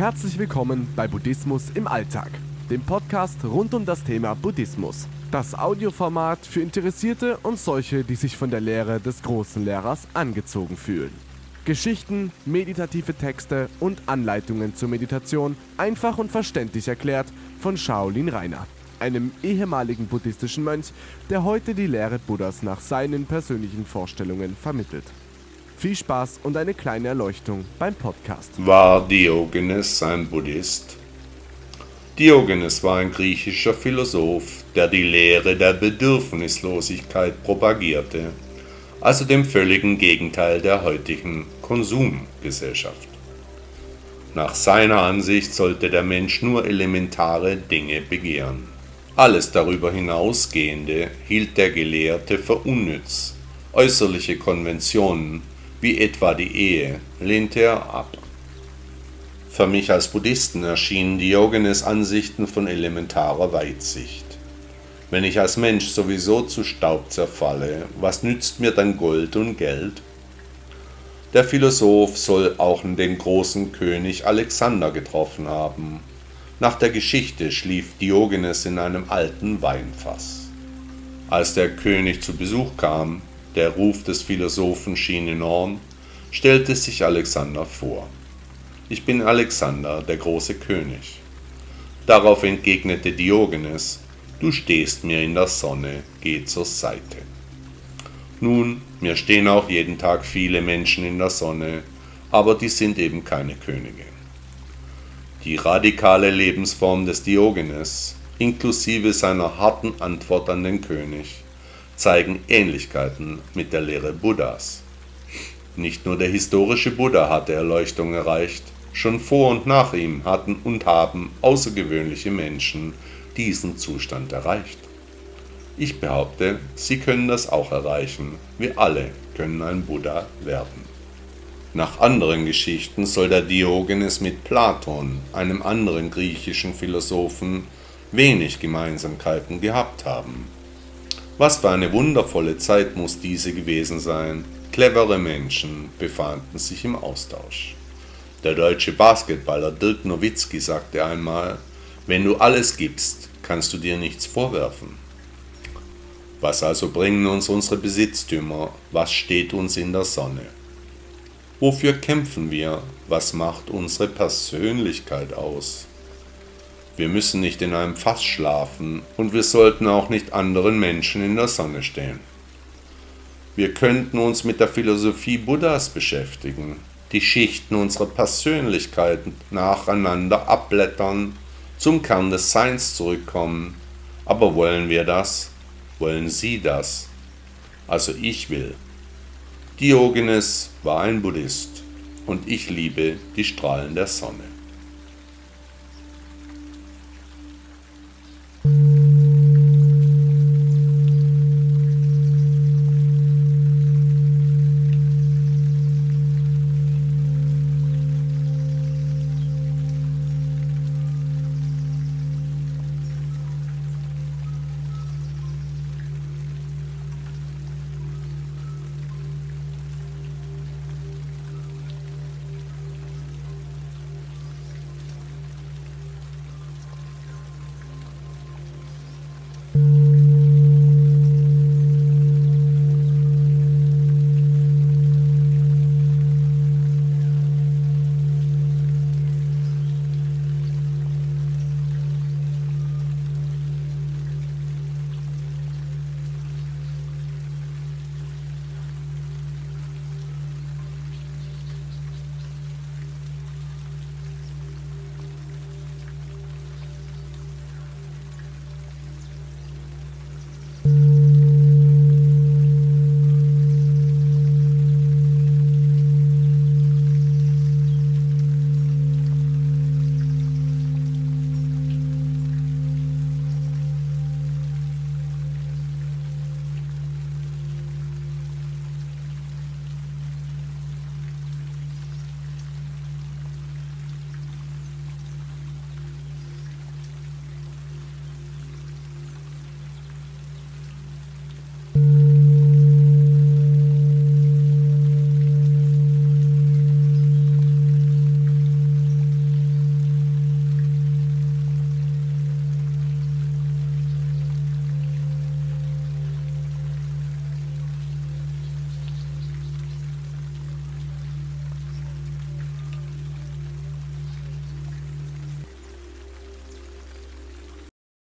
Herzlich willkommen bei Buddhismus im Alltag, dem Podcast rund um das Thema Buddhismus. Das Audioformat für Interessierte und solche, die sich von der Lehre des großen Lehrers angezogen fühlen. Geschichten, meditative Texte und Anleitungen zur Meditation einfach und verständlich erklärt von Shaolin Rainer, einem ehemaligen buddhistischen Mönch, der heute die Lehre Buddhas nach seinen persönlichen Vorstellungen vermittelt. Viel Spaß und eine kleine Erleuchtung beim Podcast. War Diogenes ein Buddhist? Diogenes war ein griechischer Philosoph, der die Lehre der Bedürfnislosigkeit propagierte, also dem völligen Gegenteil der heutigen Konsumgesellschaft. Nach seiner Ansicht sollte der Mensch nur elementare Dinge begehren. Alles darüber hinausgehende hielt der Gelehrte für unnütz. Äußerliche Konventionen wie etwa die Ehe, lehnte er ab. Für mich als Buddhisten erschienen Diogenes Ansichten von elementarer Weitsicht. Wenn ich als Mensch sowieso zu Staub zerfalle, was nützt mir dann Gold und Geld? Der Philosoph soll auch den großen König Alexander getroffen haben. Nach der Geschichte schlief Diogenes in einem alten Weinfass. Als der König zu Besuch kam, der Ruf des Philosophen schien enorm, stellte sich Alexander vor. Ich bin Alexander, der große König. Darauf entgegnete Diogenes, du stehst mir in der Sonne, geh zur Seite. Nun, mir stehen auch jeden Tag viele Menschen in der Sonne, aber die sind eben keine Könige. Die radikale Lebensform des Diogenes, inklusive seiner harten Antwort an den König, zeigen Ähnlichkeiten mit der Lehre Buddhas. Nicht nur der historische Buddha hatte Erleuchtung erreicht, schon vor und nach ihm hatten und haben außergewöhnliche Menschen diesen Zustand erreicht. Ich behaupte, sie können das auch erreichen. Wir alle können ein Buddha werden. Nach anderen Geschichten soll der Diogenes mit Platon, einem anderen griechischen Philosophen, wenig Gemeinsamkeiten gehabt haben. Was für eine wundervolle Zeit muss diese gewesen sein. Clevere Menschen befanden sich im Austausch. Der deutsche Basketballer Dirk Nowitzki sagte einmal, wenn du alles gibst, kannst du dir nichts vorwerfen. Was also bringen uns unsere Besitztümer? Was steht uns in der Sonne? Wofür kämpfen wir? Was macht unsere Persönlichkeit aus? Wir müssen nicht in einem Fass schlafen und wir sollten auch nicht anderen Menschen in der Sonne stehen. Wir könnten uns mit der Philosophie Buddhas beschäftigen, die Schichten unserer Persönlichkeit nacheinander abblättern, zum Kern des Seins zurückkommen. Aber wollen wir das? Wollen Sie das? Also ich will. Diogenes war ein Buddhist und ich liebe die Strahlen der Sonne.